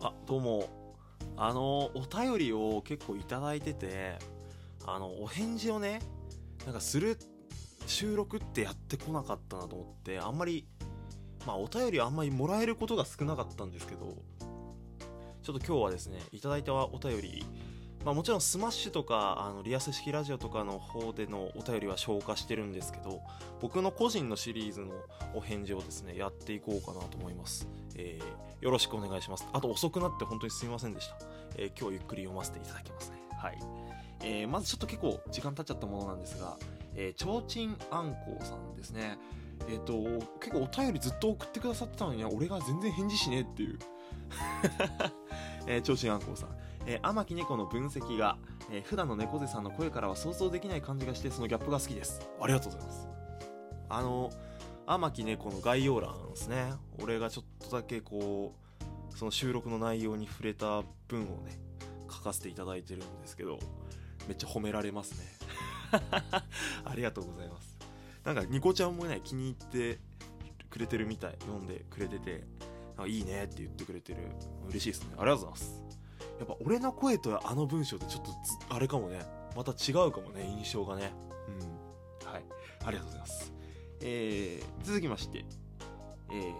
あどうも。あのお便りを結構いただいててあのお返事をねなんかする収録ってやってこなかったなと思ってあんまりまあお便りあんまりもらえることが少なかったんですけどちょっと今日はですねいただいたお便りまあ、もちろんスマッシュとかあのリアス式ラジオとかの方でのお便りは消化してるんですけど僕の個人のシリーズのお返事をですねやっていこうかなと思います、えー、よろしくお願いします。あと遅くなって本当にすみませんでした、えー、今日ゆっくり読ませていただきますね。はい、えー、まずちょっと結構時間経っちゃったものなんですがえー、ちょうちんあんこうさんですね。えっ、ー、と結構お便りずっと送ってくださってたのに俺が全然返事しねえっていう。えー、ちょうちんあんこうさん。えー、天木猫の分析が、えー、普段の猫背さんの声からは想像できない感じがしてそのギャップが好きです。ありがとうございます。あの天木猫の概要欄ですね。俺がちょっとだけこうその収録の内容に触れた文をね書かせていただいてるんですけどめっちゃ褒められますね。ありがとうございます。なんかニコちゃんもね気に入ってくれてるみたい読んでくれてていいねって言ってくれてる。嬉しいですね。ありがとうございますやっぱ俺の声とあの文章ってちょっとあれかもね。また違うかもね印象がね。うん。はい。ありがとうございます。えー、続きまして。えー、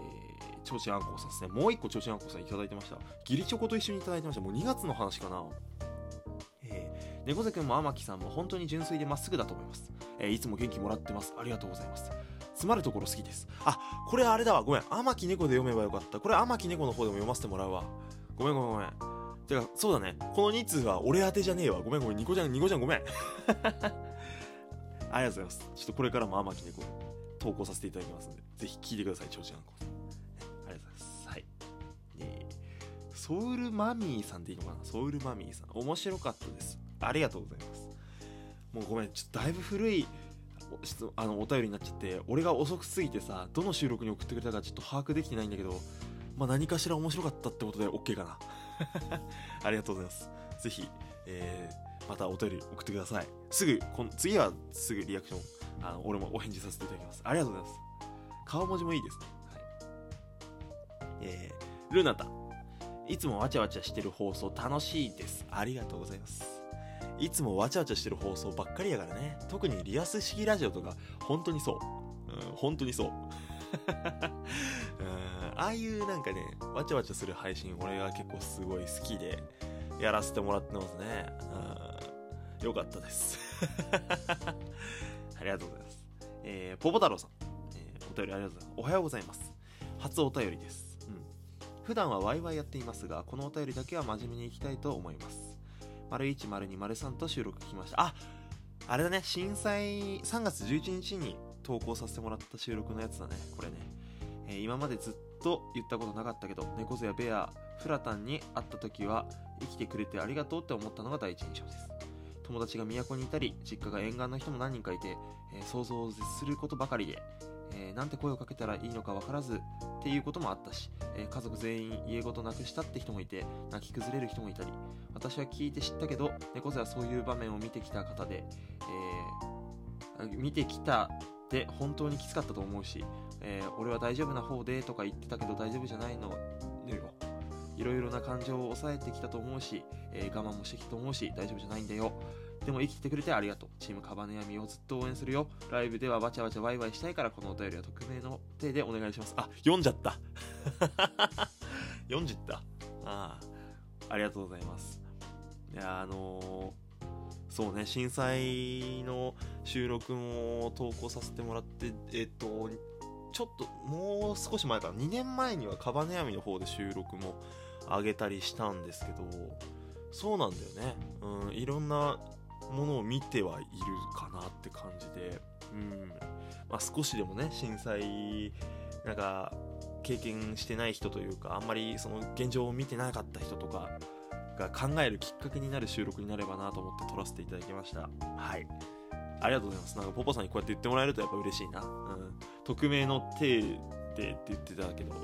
ちょうちんあんこさんですね。もう一個ちょうちんあんこさんいただいてました。義理チョコと一緒にいただいてました。もう2月の話かな。えー、猫背くんも天木さんも本当に純粋でまっすぐだと思います、えー、いつも元気もらってます。ありがとうございます。詰まるところ好きです。あこれあれだわ。ごめん。天木猫で読めばよかった。これ天木猫の方でも読ませてもらうわ。ごめんごめんごめん。てか、そうだね。この2通は俺宛てじゃねえわ。ごめんごめん。ニコちゃん、ニコちゃんごめん。ありがとうございます。ちょっとこれからも天木猫投稿させていただきますんで、ぜひ聞いてください、長時間ありがとうございます。はい。えー、ソウルマミーさんでいいのかな？ソウルマミーさん。面白かったです。ありがとうございます。もうごめん、ちょっとだいぶ古いあのお便りになっちゃって、俺が遅くすぎてさ、どの収録に送ってくれたかちょっと把握できてないんだけど、まあ、何かしら面白かったってことで OK かな。ありがとうございます。ぜひ、えー、またお便り送ってください。すぐ、この次はすぐリアクション、あの俺もお返事させていただきます。ありがとうございます。顔文字もいいですね。はい。えー、ルナタ。いつもわちゃわちゃしてる放送楽しいです。ありがとうございます。いつもわちゃわちゃしてる放送ばっかりやからね。特にリアス式ラジオとか、本当にそう。うん、本当にそう。ああいうなんかね、わちゃわちゃする配信、俺が結構すごい好きで、やらせてもらってますね。うん、よかったです。ありがとうございます。えー、ポポ太郎さん、えー、お便りありがとうございます。おはようございます。初お便りです。うん。普段はワイワイやっていますが、このお便りだけは真面目にいきたいと思います。丸1、丸2、丸3と収録聞きました。ああれだね、震災3月11日に投稿させてもらった収録のやつだね、これね。えー、今までずっと言ったことなかったけど猫背やベアフラタンに会った時は生きてくれてありがとうって思ったのが第一印象です。友達が都にいたり実家が沿岸の人も何人かいて、えー、想像を絶することばかりで、えー、なんて声をかけたらいいのか分からずっていうこともあったし、えー、家族全員家ごとなくしたって人もいて泣き崩れる人もいたり私は聞いて知ったけど猫背はそういう場面を見てきた方で、え見てきたって本当にきつかったと思うし、えー、俺は大丈夫な方でとか言ってたけど大丈夫じゃないのよ。いろいろな感情を抑えてきたと思うし、えー、我慢もしてきたと思うし、大丈夫じゃないんだよ。でも生きてくれてありがとう。チームカバネヤミをずっと応援するよ。ライブではわちゃわちゃワイワイしたいからこのお便りは匿名の手でお願いします。あ、読んじゃった。読んじった。ああ、ありがとうございます。いや、あのーそうね、震災の収録も投稿させてもらって、えっと、ちょっともう少し前かな、2年前にはカバネヤミの方で収録も上げたりしたんですけど、そうなんだよね。うん、いろんなものを見てはいるかなって感じで、うん、まあ、少しでもね、震災、なんか、経験してない人というか、あんまりその現状を見てなかった人とか、が考えるきっかけになる収録になればなと思って撮らせていただきました。はい。ありがとうございます。なんかポポさんにこうやって言ってもらえるとやっぱ嬉しいな。うん。匿名の手でって言ってたけど、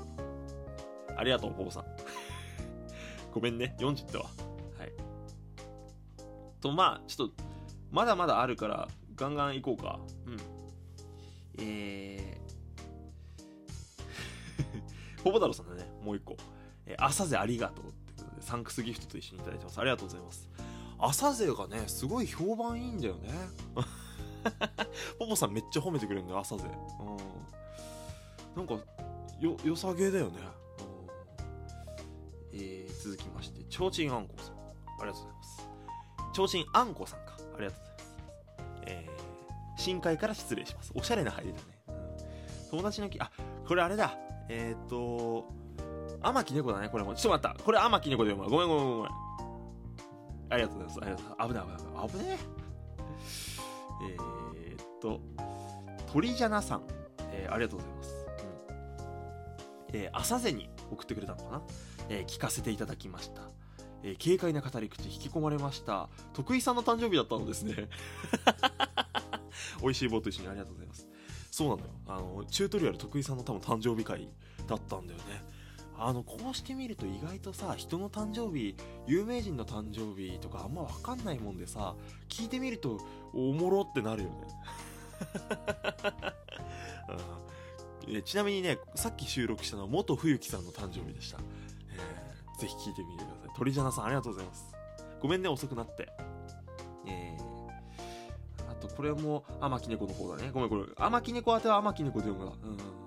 ありがとう、ポポさん。ごめんね、40ってわ。はい。と、まあ、ちょっと、まだまだあるから、ガンガン行こうか。うん。えー、ポポ太郎さんだね、もう一個。え朝ぜありがとうサンクスギフトと一緒にいただいてます。ありがとうございます。朝勢がねすごい評判いいんだよね。ポポさんめっちゃ褒めてくれるんだよ朝勢。うん。なんかよ良さげだよね、うん、えー、続きましてちょうちんあんこさん。ありがとうございます。ちょうちんあんこさんか。ありがとうございます。えー、深海から失礼します。おしゃれな入りだね、うん、友達のきあこれあれだ。えっ、ー、と天木猫だねこれもちょっと待った。これ天木猫で読むごめんごめんごめん。ありがとうございます。ありがとうございます危ない。危ない。危ねええー、っと鳥じゃなさん、えー、ありがとうございます、うんえー、朝瀬に送ってくれたのかな、えー、聞かせていただきました。えー、軽快な語り口引き込まれました。徳井さんの誕生日だったのですね。美味しい棒と一緒にありがとうございます。そうなのよ。あのチュートリアル徳井さんの多分誕生日会だったんだよね。あのこうしてみると意外とさ人の誕生日有名人の誕生日とかあんま分かんないもんでさ聞いてみるとおもろってなるよね、うん、ちなみにねさっき収録したのは元冬樹さんの誕生日でした、えー、ぜひ聞いてみてください。鳥じゃなさんありがとうございます。ごめんね遅くなって。えー、あとこれも天木猫の方だね。ごめんこれ天木猫宛ては天木猫で読むな。うん。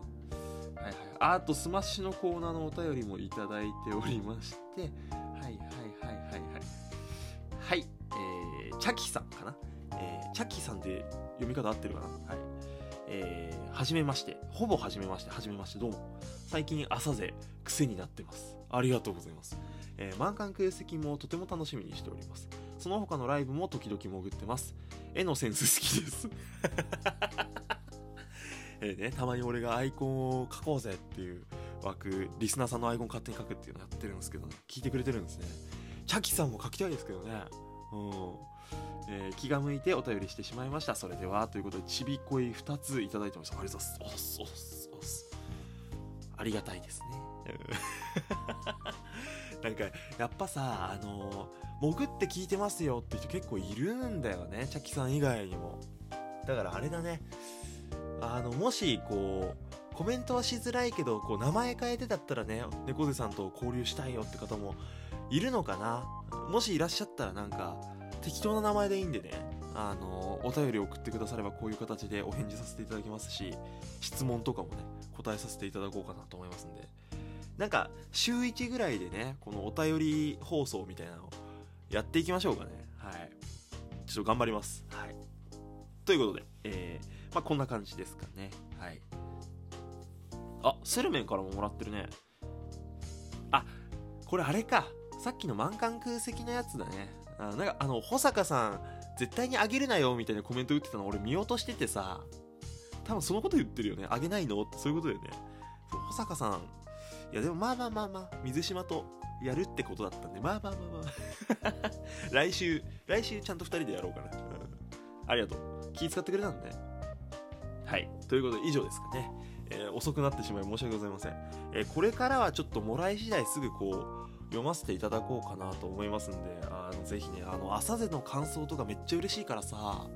あとスマッシュのコーナーのお便りもいただいておりましてはいはいはいはいはい。はいえー、チャキさんかな、えー、チャキさんで読み方合ってるかな？はい。えー、はじめまして。ほぼはじめまして。はじめましてどうも。最近朝勢癖になってます。ありがとうございます。えー、満館空席もとても楽しみにしております。その他のライブも時々潜ってます。絵のセンス好きです。えー、ね、たまに俺がアイコンを書こうぜっていう枠、リスナーさんのアイコン勝手に書くっていうのやってるんですけど、ね聞いてくれてるんですね。チャキさんも書きたいですけどね。うん。えー、気が向いてお便りしてしまいました。それでは、ということで、ちびこい2ついただいてました。ありがとうございます。おっす、おっす、ありがたいですね。なんか、やっぱさ、あのー、潜って聞いてますよって人結構いるんだよね。チャキさん以外にも。だからあれだね。あの、もし、こう、コメントはしづらいけど、こう、名前変えてだったらね、猫背さんと交流したいよって方もいるのかなもしいらっしゃったらなんか、適当な名前でいいんでね、あの、お便り送ってくださればこういう形でお返事させていただきますし、質問とかもね、答えさせていただこうかなと思いますんで。なんか、週1ぐらいでね、このお便り放送みたいなのをやっていきましょうかね。はい。ちょっと頑張ります。はい。ということで、えー、まあ、こんな感じですかね。はい。あ、スルメンからももらってるね。あ、これあれか。さっきの満館空席のやつだね。あなんか、あの、保坂さん、絶対にあげるなよみたいなコメント打ってたの俺見落としててさ、多分そのこと言ってるよね。あげないの？そういうことだよね。保坂さん、いやでもまあまあまあまあ、水島とやるってことだったんで、まあまあまあまあ。来週、来週ちゃんと2人でやろうかな。ありがとう。気遣ってくれたんで、ね。はい。ということで以上ですかね。えー、遅くなってしまい申し訳ございません。えー、これからはちょっともらい次第すぐこう、読ませていただこうかなと思いますんで、あの、ぜひね、あの、朝瀬の感想とかめっちゃ嬉しいからさ、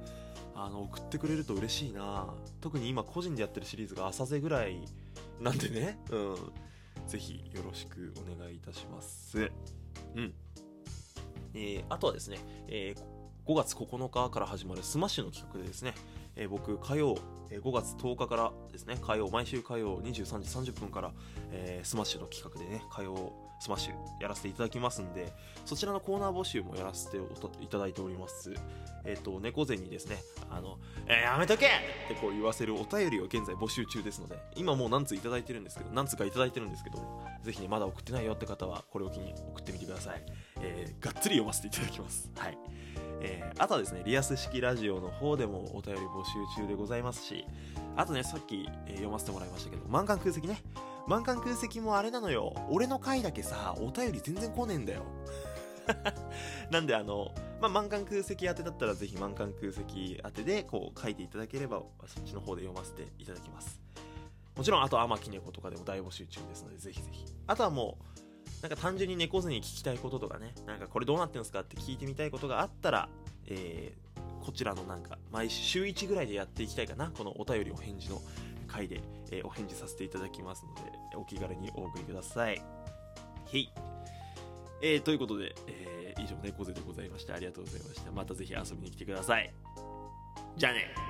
あの、送ってくれると嬉しいな特に今個人でやってるシリーズが朝瀬ぐらいなんでね、うん。ぜひよろしくお願いいたします。うん。えー、あとはですね、えー、5月9日から始まるスマッシュの企画でですね、えー、僕火曜、えー、5月10日からですね火曜毎週火曜23時30分から、えー、スマッシュの企画でね火曜スマッシュやらせていただきますんでそちらのコーナー募集もやらせていただいております。えっ、ー、と猫背にですねあの、えー、やめとけ!ってこう言わせるお便りを現在募集中ですので今もう何通いただいてるんですけど何通かいただいてるんですけどぜひねまだ送ってないよって方はこれを機に送ってみてください、えー、がっつり読ませていただきます。はい。えー、あとはですね、リアス式ラジオの方でもお便り募集中でございますし、あとね、さっき、えー、読ませてもらいましたけど、満館空席ね。満館空席もあれなのよ。俺の回だけさ、お便り全然来ねえんだよ。なんであの、まあ、満館空席当てだったらぜひ満館空席当てでこう書いていただければそっちの方で読ませていただきます。もちろんあと天木猫とかでも大募集中ですのでぜひぜひ。あとはもうなんか単純に猫背に聞きたいこととかね、なんかこれどうなってんすかって聞いてみたいことがあったら、えー、こちらのなんか、毎週1ぐらいでやっていきたいかな。このお便りお返事の回で、えー、お返事させていただきますので、お気軽にお送りください。へい。えーということで、えー以上猫背でございましたありがとうございましたまたぜひ遊びに来てくださいじゃあね